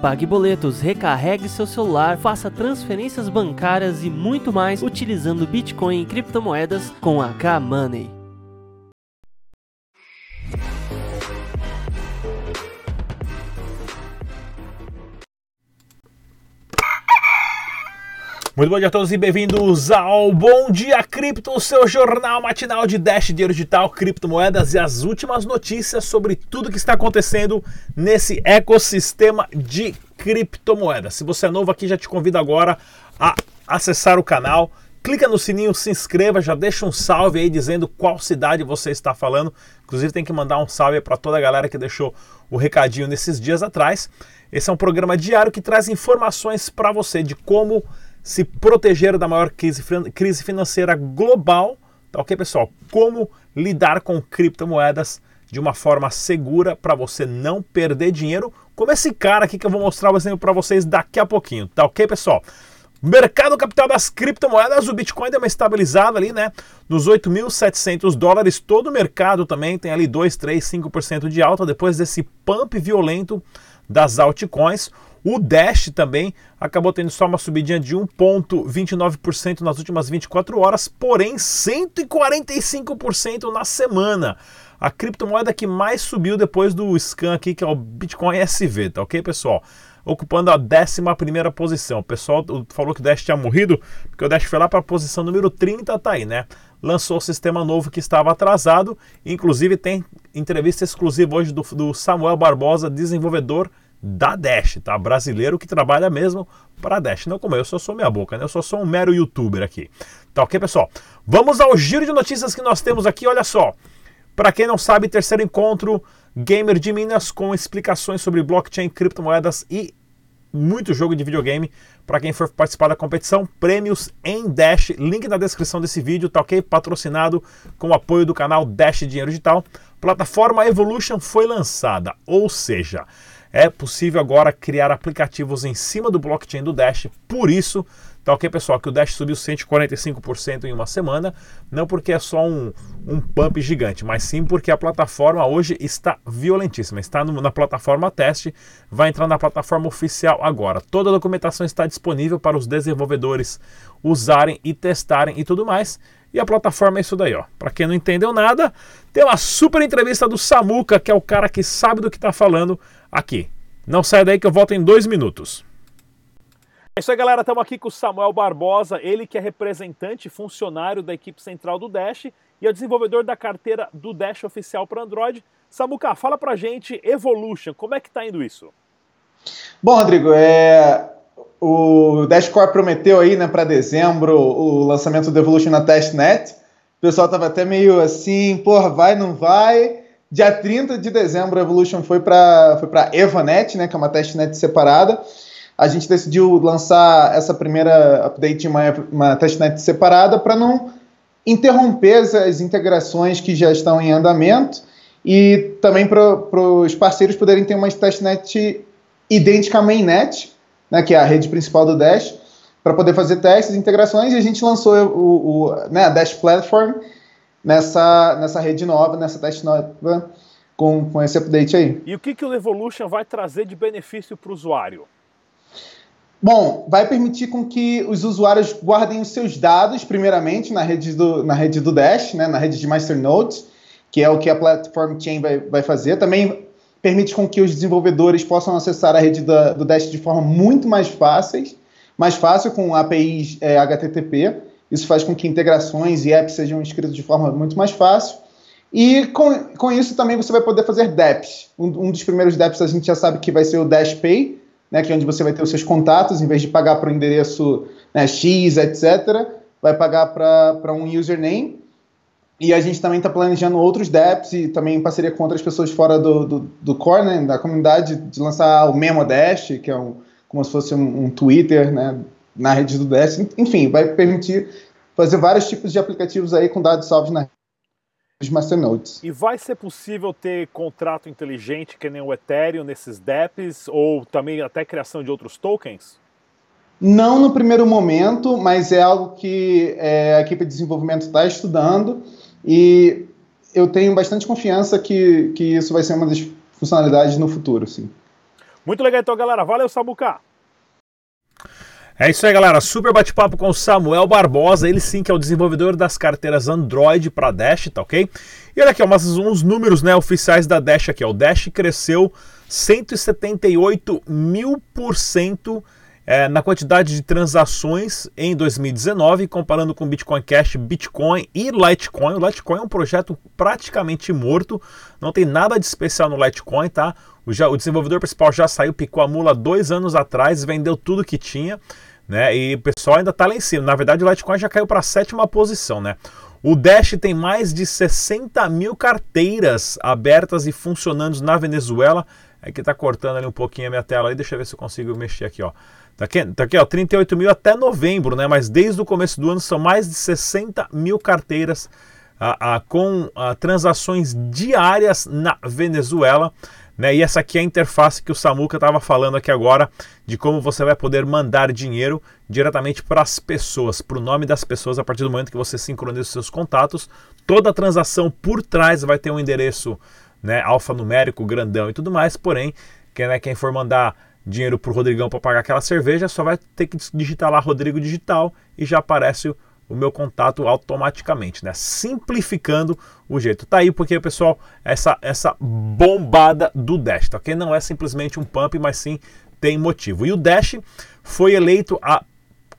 Pague boletos, recarregue seu celular, faça transferências bancárias e muito mais utilizando Bitcoin e criptomoedas com a K-Money. Muito bom dia a todos e bem-vindos ao Bom Dia Cripto, seu jornal matinal de Dash, dinheiro digital, criptomoedas e as últimas notícias sobre tudo que está acontecendo nesse ecossistema de criptomoedas. Se você é novo aqui, já te convido agora a acessar o canal, clica no sininho, se inscreva, já deixa um salve aí dizendo qual cidade você está falando. Inclusive tem que mandar um salve para toda a galera que deixou o recadinho nesses dias atrás. Esse é um programa diário que traz informações para você de como se proteger da maior crise, crise financeira global. Tá ok, pessoal? Como lidar com criptomoedas de uma forma segura para você não perder dinheiro, como esse cara aqui que eu vou mostrar o exemplo para vocês daqui a pouquinho. Tá ok, pessoal? Mercado capital das criptomoedas, o Bitcoin deu uma estabilizada ali, né? Nos 8.700 dólares. Todo o mercado também tem ali 2, 3, 5% de alta depois desse pump violento das altcoins. O Dash também acabou tendo só uma subidinha de 1,29% nas últimas 24 horas, porém 145% na semana. A criptomoeda que mais subiu depois do scan aqui, que é o Bitcoin SV, tá ok, pessoal? Ocupando a 11 posição. O pessoal falou que o Dash tinha morrido, porque o Dash foi lá para a posição número 30, tá aí, né? Lançou o sistema novo que estava atrasado. Inclusive, tem entrevista exclusiva hoje do, do Samuel Barbosa, desenvolvedor da Dash, tá? Brasileiro que trabalha mesmo para Dash. Não como eu, eu só sou minha boca, né? Eu só sou um mero youtuber aqui. Tá ok, pessoal? Vamos ao giro de notícias que nós temos aqui, olha só. Para quem não sabe, terceiro encontro Gamer de Minas com explicações sobre blockchain, criptomoedas e muito jogo de videogame. Para quem for participar da competição, prêmios em Dash. Link na descrição desse vídeo, tá ok? Patrocinado com o apoio do canal Dash Dinheiro Digital. Plataforma Evolution foi lançada, ou seja, é possível agora criar aplicativos em cima do blockchain do Dash. Por isso, tá ok, pessoal, que o Dash subiu 145% em uma semana, não porque é só um, um pump gigante, mas sim porque a plataforma hoje está violentíssima. Está no, na plataforma teste, vai entrar na plataforma oficial agora. Toda a documentação está disponível para os desenvolvedores usarem e testarem e tudo mais. E a plataforma é isso daí, ó. Para quem não entendeu nada, tem uma super entrevista do Samuca, que é o cara que sabe do que está falando aqui. Não sai daí que eu volto em dois minutos. É isso aí, galera. Estamos aqui com o Samuel Barbosa, ele que é representante funcionário da equipe central do Dash e é desenvolvedor da carteira do Dash oficial para Android. Samuca, fala pra gente Evolution, como é que tá indo isso? Bom, Rodrigo, é... o Dashcore prometeu aí, né, para dezembro o lançamento do Evolution na testnet. O pessoal tava até meio assim, porra, vai, não vai. Dia 30 de dezembro, a Evolution foi para foi para Evanet, né, que é uma testnet separada. A gente decidiu lançar essa primeira update em uma, uma testnet separada para não interromper as integrações que já estão em andamento e também para os parceiros poderem ter uma testnet idêntica à mainnet, né, que é a rede principal do Dash, para poder fazer testes, integrações, e a gente lançou o, o né, a Dash Platform, nessa, nessa rede nova, nessa teste nova, com, com esse update aí. E o que, que o Evolution vai trazer de benefício para o usuário? Bom, vai permitir com que os usuários guardem os seus dados, primeiramente, na rede do, na rede do Dash, né, na rede de Masternodes, que é o que a Platform Chain vai, vai fazer. Também permite com que os desenvolvedores possam acessar a rede do Dash de forma muito mais fácil, mais fácil com APIs é, HTTP. Isso faz com que integrações e apps sejam escritos de forma muito mais fácil. E com, com isso também você vai poder fazer dApps. Um, um dos primeiros dApps a gente já sabe que vai ser o Dash Pay, né, que é onde você vai ter os seus contatos, em vez de pagar para o endereço né, X, etc., vai pagar para um username. E a gente também está planejando outros dApps e também em parceria com outras pessoas fora do, do, do core, né, da comunidade, de lançar o Memo Dash, que é um, como se fosse um, um Twitter, né, na rede do DS. Enfim, vai permitir fazer vários tipos de aplicativos aí com dados salvos na rede Masternodes. E vai ser possível ter contrato inteligente que nem o Ethereum nesses dApps ou também até criação de outros tokens? Não no primeiro momento, mas é algo que é, a equipe de desenvolvimento está estudando e eu tenho bastante confiança que, que isso vai ser uma das funcionalidades no futuro, sim. Muito legal então, galera. Valeu, Sabuca! É isso aí, galera. Super bate-papo com o Samuel Barbosa. Ele sim que é o desenvolvedor das carteiras Android para Dash, tá ok? E olha aqui, ó, uns números né, oficiais da Dash aqui. Ó. O Dash cresceu 178 mil por cento é, na quantidade de transações em 2019, comparando com Bitcoin Cash, Bitcoin e Litecoin. O Litecoin é um projeto praticamente morto, não tem nada de especial no Litecoin, tá? O, já, o desenvolvedor principal já saiu, picou a mula dois anos atrás, vendeu tudo que tinha, né? E o pessoal ainda tá lá em cima. Na verdade, o Litecoin já caiu para a sétima posição, né? O Dash tem mais de 60 mil carteiras abertas e funcionando na Venezuela. É que tá cortando ali um pouquinho a minha tela aí, deixa eu ver se eu consigo mexer aqui, ó. Tá aqui, tá ó, 38 mil até novembro, né? Mas desde o começo do ano são mais de 60 mil carteiras ah, ah, com ah, transações diárias na Venezuela. Né? E essa aqui é a interface que o Samuca estava falando aqui agora, de como você vai poder mandar dinheiro diretamente para as pessoas, para o nome das pessoas, a partir do momento que você sincroniza os seus contatos. Toda a transação por trás vai ter um endereço né, alfanumérico, grandão e tudo mais, porém, quem, né, quem for mandar dinheiro para o Rodrigão para pagar aquela cerveja, só vai ter que digitar lá Rodrigo Digital e já aparece o, o meu contato automaticamente, né? Simplificando o jeito. Tá aí porque, pessoal, essa, essa bombada do Dash, tá ok? Não é simplesmente um pump, mas sim tem motivo. E o Dash foi eleito a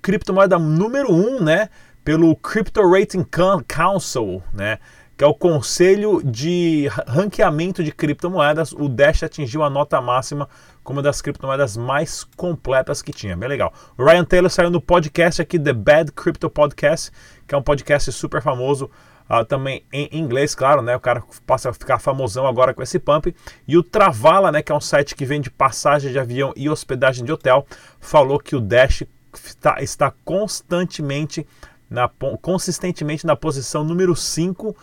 criptomoeda número 1, um, né? Pelo Crypto Rating Council, né? Que é o Conselho de Ranqueamento de Criptomoedas, o Dash atingiu a nota máxima como uma das criptomoedas mais completas que tinha. Bem legal. O Ryan Taylor saiu no podcast aqui, The Bad Crypto Podcast, que é um podcast super famoso, uh, também em inglês, claro, né? O cara passa a ficar famosão agora com esse pump. E o Travala, né, que é um site que vende passagem de avião e hospedagem de hotel, falou que o Dash está, está constantemente, na, consistentemente na posição número 5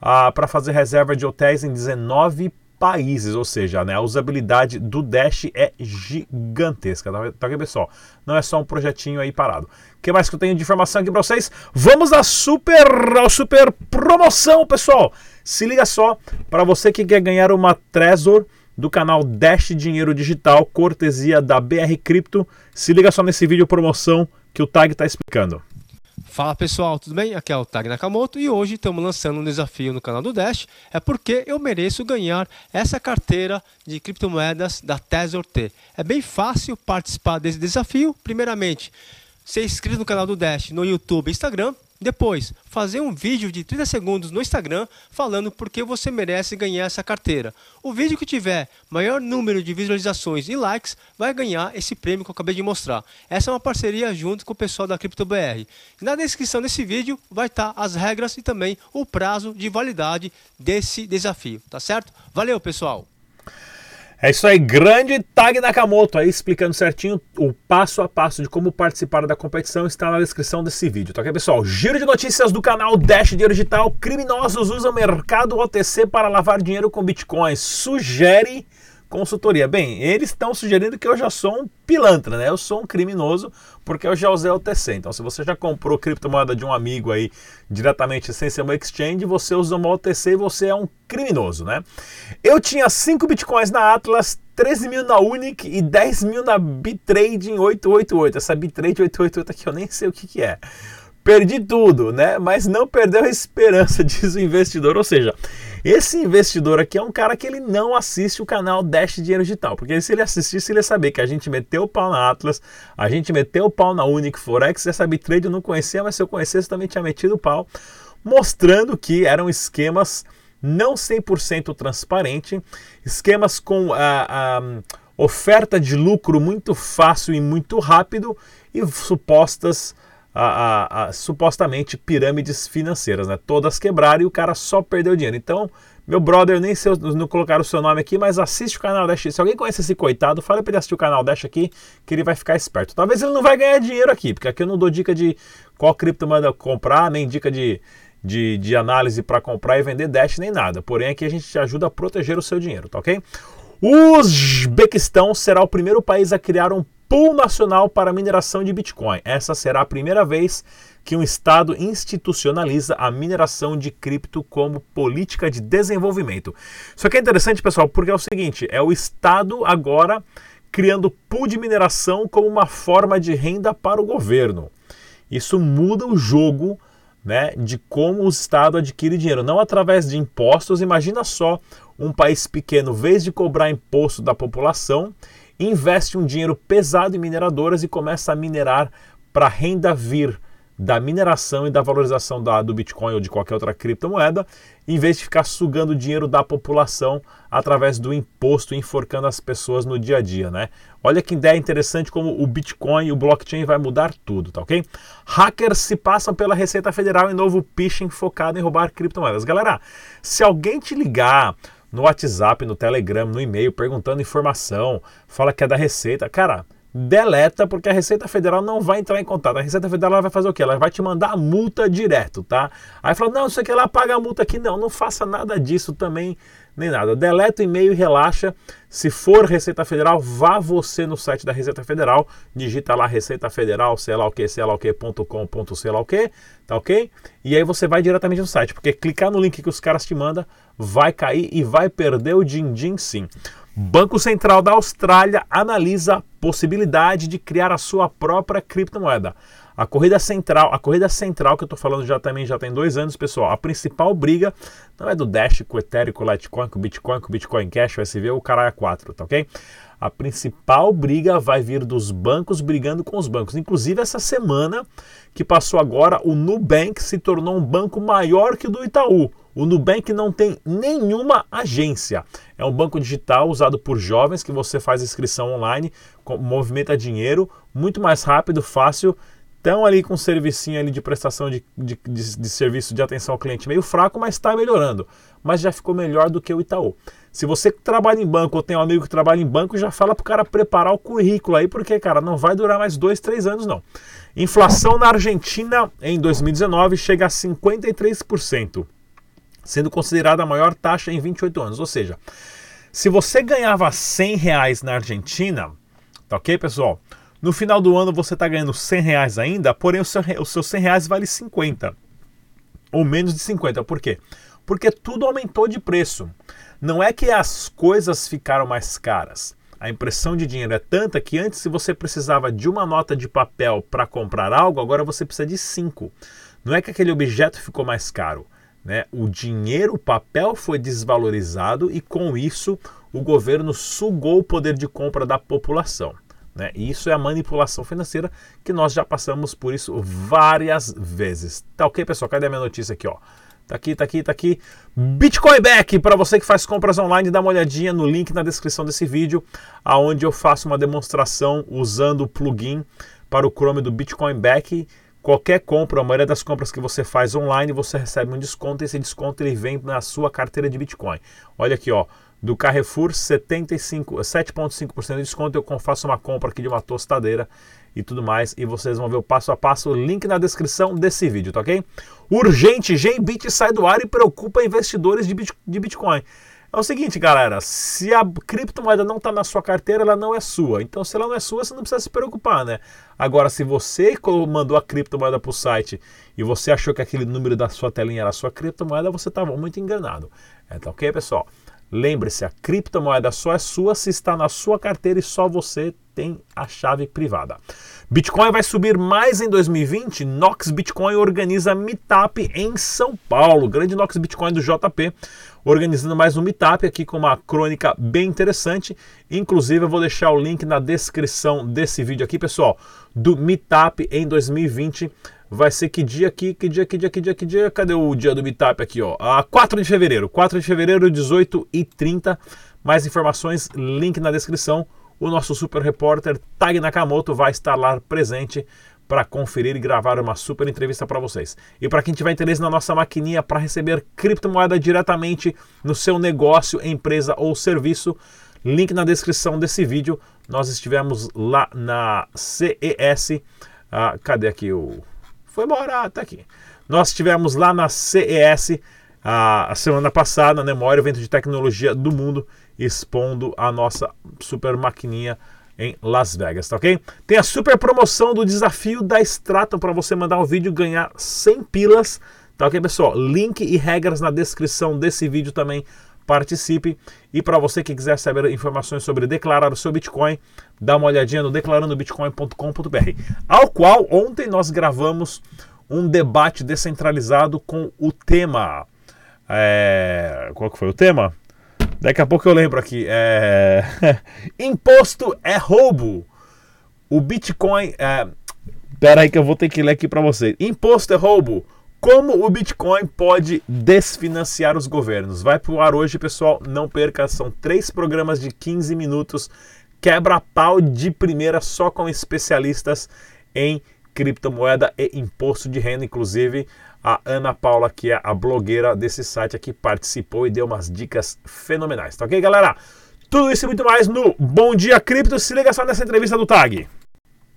ah, para fazer reserva de hotéis em 19 países, ou seja, né, a usabilidade do Dash é gigantesca, tá, tá aqui pessoal? Não é só um projetinho aí parado. O que mais que eu tenho de informação aqui para vocês? Vamos à super, ao super promoção, pessoal! Se liga só, para você que quer ganhar uma Trezor do canal Dash Dinheiro Digital, cortesia da BR Cripto, se liga só nesse vídeo promoção que o Tag está explicando. Fala pessoal, tudo bem? Aqui é o Tag Nakamoto e hoje estamos lançando um desafio no canal do Dash. É porque eu mereço ganhar essa carteira de criptomoedas da Tesor T. É bem fácil participar desse desafio. Primeiramente, ser inscrito no canal do Dash no YouTube e Instagram depois, fazer um vídeo de 30 segundos no Instagram falando por que você merece ganhar essa carteira. O vídeo que tiver maior número de visualizações e likes vai ganhar esse prêmio que eu acabei de mostrar. Essa é uma parceria junto com o pessoal da CryptoBR. Na descrição desse vídeo vai estar as regras e também o prazo de validade desse desafio, tá certo? Valeu, pessoal! É isso aí, grande Tag Nakamoto aí explicando certinho o passo a passo de como participar da competição está na descrição desse vídeo, tá ok pessoal? Giro de notícias do canal Dash Dinheiro Digital, criminosos usam mercado OTC para lavar dinheiro com bitcoins, sugere consultoria. Bem, eles estão sugerindo que eu já sou um pilantra, né? Eu sou um criminoso porque eu já usei o OTC. Então, se você já comprou criptomoeda de um amigo aí diretamente sem ser uma exchange, você usa uma OTC e você é um criminoso, né? Eu tinha 5 bitcoins na Atlas, 13 mil na Unic e 10 mil na Bitrade em 888. Essa Bitrade 888 aqui eu nem sei o que, que é. Perdi tudo, né? Mas não perdeu a esperança, diz o investidor. Ou seja, esse investidor aqui é um cara que ele não assiste o canal Dash Dinheiro Digital, porque se ele assistisse, ele ia saber que a gente meteu o pau na Atlas, a gente meteu o pau na Unique Forex, essa Bitrade eu não conhecia, mas se eu conhecesse também tinha metido o pau, mostrando que eram esquemas não 100% transparente, esquemas com a, a oferta de lucro muito fácil e muito rápido e supostas a, a, a, supostamente pirâmides financeiras, né? Todas quebraram e o cara só perdeu dinheiro. Então, meu brother, nem sei não colocar o seu nome aqui, mas assiste o canal Dash. Se alguém conhece esse coitado, fala para ele assistir o canal Dash aqui, que ele vai ficar esperto. Talvez ele não vai ganhar dinheiro aqui, porque aqui eu não dou dica de qual criptomoeda comprar, nem dica de, de, de análise para comprar e vender Dash, nem nada. Porém, aqui a gente te ajuda a proteger o seu dinheiro, tá ok? O Uzbequistão será o primeiro país a criar um pool nacional para mineração de Bitcoin. Essa será a primeira vez que um Estado institucionaliza a mineração de cripto como política de desenvolvimento. Isso aqui é interessante, pessoal, porque é o seguinte: é o Estado agora criando pool de mineração como uma forma de renda para o governo. Isso muda o jogo né, de como o Estado adquire dinheiro, não através de impostos. Imagina só um país pequeno, vez de cobrar imposto da população, investe um dinheiro pesado em mineradoras e começa a minerar para renda vir da mineração e da valorização da, do Bitcoin ou de qualquer outra criptomoeda, em vez de ficar sugando dinheiro da população através do imposto, enforcando as pessoas no dia a dia, né? Olha que ideia interessante como o Bitcoin e o blockchain vai mudar tudo, tá ok? Hackers se passam pela Receita Federal em novo phishing focado em roubar criptomoedas. Galera, se alguém te ligar no WhatsApp, no Telegram, no e-mail, perguntando informação, fala que é da Receita, cara deleta, porque a Receita Federal não vai entrar em contato. A Receita Federal vai fazer o quê? Ela vai te mandar a multa direto, tá? Aí fala, não, isso aqui lá paga a multa aqui. Não, não faça nada disso também, nem nada. Deleta o e-mail e relaxa. Se for Receita Federal, vá você no site da Receita Federal, digita lá Receita Federal, sei lá o que, sei lá o que, ponto com, ponto sei lá o que, tá ok? E aí você vai diretamente no site, porque clicar no link que os caras te mandam, vai cair e vai perder o din-din sim. Banco Central da Austrália analisa a possibilidade de criar a sua própria criptomoeda. A corrida central, a corrida central que eu estou falando já também já tem dois anos, pessoal. A principal briga não é do Dash com o Ethereum, com o Litecoin, com o Bitcoin, com o Bitcoin Cash, o SV, o Caralho 4, tá ok? A principal briga vai vir dos bancos brigando com os bancos. Inclusive essa semana que passou agora, o Nubank se tornou um banco maior que o do Itaú. O Nubank não tem nenhuma agência. É um banco digital usado por jovens que você faz inscrição online, movimenta dinheiro, muito mais rápido, fácil. Estão ali com um servicinho ali de prestação de, de, de, de serviço de atenção ao cliente meio fraco, mas está melhorando. Mas já ficou melhor do que o Itaú. Se você trabalha em banco ou tem um amigo que trabalha em banco, já fala para o cara preparar o currículo aí, porque, cara, não vai durar mais dois, três anos, não. Inflação na Argentina em 2019 chega a 53% sendo considerada a maior taxa em 28 anos. Ou seja, se você ganhava 100 reais na Argentina, tá ok, pessoal? No final do ano você está ganhando 100 reais ainda, porém o seu, o seu 100 reais vale 50 ou menos de 50. Por quê? Porque tudo aumentou de preço. Não é que as coisas ficaram mais caras. A impressão de dinheiro é tanta que antes, se você precisava de uma nota de papel para comprar algo, agora você precisa de cinco. Não é que aquele objeto ficou mais caro. Né? O dinheiro, o papel foi desvalorizado e com isso o governo sugou o poder de compra da população. Né? E isso é a manipulação financeira que nós já passamos por isso várias vezes. Tá ok, pessoal? Cadê a minha notícia aqui? Ó? Tá aqui, tá aqui, tá aqui. Bitcoin Back, para você que faz compras online, dá uma olhadinha no link na descrição desse vídeo, aonde eu faço uma demonstração usando o plugin para o Chrome do Bitcoin Back Qualquer compra, a maioria das compras que você faz online, você recebe um desconto e esse desconto ele vem na sua carteira de Bitcoin. Olha aqui, ó, do Carrefour 7,5% de desconto. Eu faço uma compra aqui de uma tostadeira e tudo mais e vocês vão ver o passo a passo, link na descrição desse vídeo, tá ok? Urgente, Genbit sai do ar e preocupa investidores de Bitcoin. É o seguinte, galera, se a criptomoeda não está na sua carteira, ela não é sua. Então, se ela não é sua, você não precisa se preocupar, né? Agora, se você mandou a criptomoeda para o site e você achou que aquele número da sua telinha era a sua criptomoeda, você estava muito enganado. É, tá ok, pessoal? Lembre-se, a criptomoeda só é sua se está na sua carteira e só você tem a chave privada. Bitcoin vai subir mais em 2020. Nox Bitcoin organiza Meetup em São Paulo. Grande Nox Bitcoin do JP organizando mais um Meetup aqui com uma crônica bem interessante. Inclusive, eu vou deixar o link na descrição desse vídeo aqui, pessoal, do Meetup em 2020. Vai ser que dia aqui? Que dia, que dia, que dia, que dia? Cadê o dia do Meetup aqui, ó? Ah, 4 de fevereiro. 4 de fevereiro, 18 e 30. Mais informações, link na descrição. O nosso super repórter Tag Nakamoto vai estar lá presente para conferir e gravar uma super entrevista para vocês. E para quem tiver interesse na nossa maquininha para receber criptomoeda diretamente no seu negócio, empresa ou serviço, link na descrição desse vídeo. Nós estivemos lá na CES. Ah, cadê aqui o. Foi embora, tá aqui. Nós estivemos lá na CES a, a semana passada, né, maior evento de tecnologia do mundo, expondo a nossa super maquininha em Las Vegas, tá ok? Tem a super promoção do desafio da Stratum para você mandar um vídeo ganhar 100 pilas, tá ok, pessoal? Link e regras na descrição desse vídeo também participe. E para você que quiser saber informações sobre declarar o seu Bitcoin, dá uma olhadinha no declarandobitcoin.com.br, ao qual ontem nós gravamos um debate descentralizado com o tema. É... Qual que foi o tema? Daqui a pouco eu lembro aqui. É... Imposto é roubo. O Bitcoin. É... Pera aí que eu vou ter que ler aqui para você. Imposto é roubo. Como o Bitcoin pode desfinanciar os governos? Vai pro ar hoje, pessoal. Não perca, são três programas de 15 minutos. Quebra-pau de primeira só com especialistas em criptomoeda e imposto de renda. Inclusive, a Ana Paula, que é a blogueira desse site aqui, participou e deu umas dicas fenomenais. Tá ok, galera? Tudo isso e muito mais no Bom Dia Cripto. Se liga só nessa entrevista do Tag.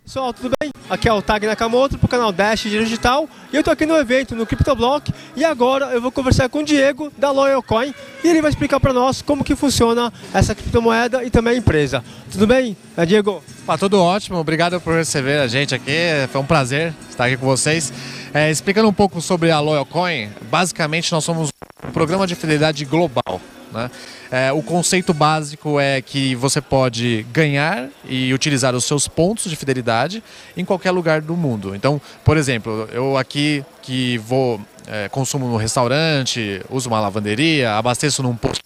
Pessoal, tudo bem? Aqui é o Tag Nakamoto para o canal Dash Digital e eu estou aqui no evento no CryptoBlock e agora eu vou conversar com o Diego da Loyal Coin e ele vai explicar para nós como que funciona essa criptomoeda e também a empresa. Tudo bem, é, Diego? Ah, tudo ótimo, obrigado por receber a gente aqui, foi um prazer estar aqui com vocês. É, explicando um pouco sobre a Loyal Coin, basicamente nós somos um programa de fidelidade global. Né? É, o conceito básico é que você pode ganhar e utilizar os seus pontos de fidelidade em qualquer lugar do mundo. Então, por exemplo, eu aqui que vou é, consumo no restaurante, uso uma lavanderia, abasteço num posto,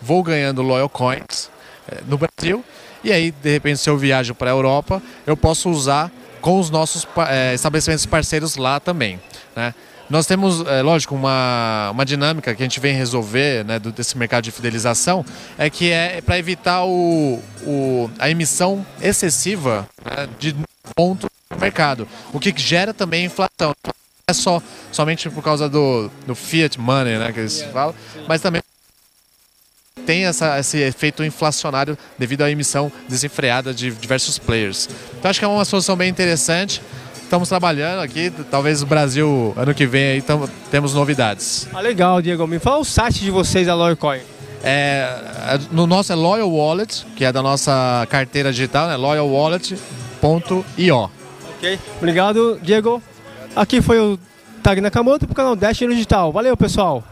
vou ganhando loyal coins é, no Brasil e aí de repente se eu viajo para a Europa eu posso usar com os nossos é, estabelecimentos parceiros lá também, né? Nós temos, é, lógico, uma, uma dinâmica que a gente vem resolver né, desse mercado de fidelização, é que é para evitar o, o, a emissão excessiva né, de pontos no mercado, o que gera também inflação. Não é só somente por causa do, do fiat money, né, que eles falam, mas também tem essa, esse efeito inflacionário devido à emissão desenfreada de diversos players. Então acho que é uma solução bem interessante estamos trabalhando aqui. Talvez o Brasil, ano que vem, aí tamo, temos novidades. Ah, legal, Diego. Me fala o site de vocês, a Loyalcoin. É, é, no nosso é Loyal Wallet, que é da nossa carteira digital, né? loyalwallet.io. Ok, obrigado, Diego. Aqui foi o Tag Nakamoto para o canal Dash Digital. Valeu, pessoal.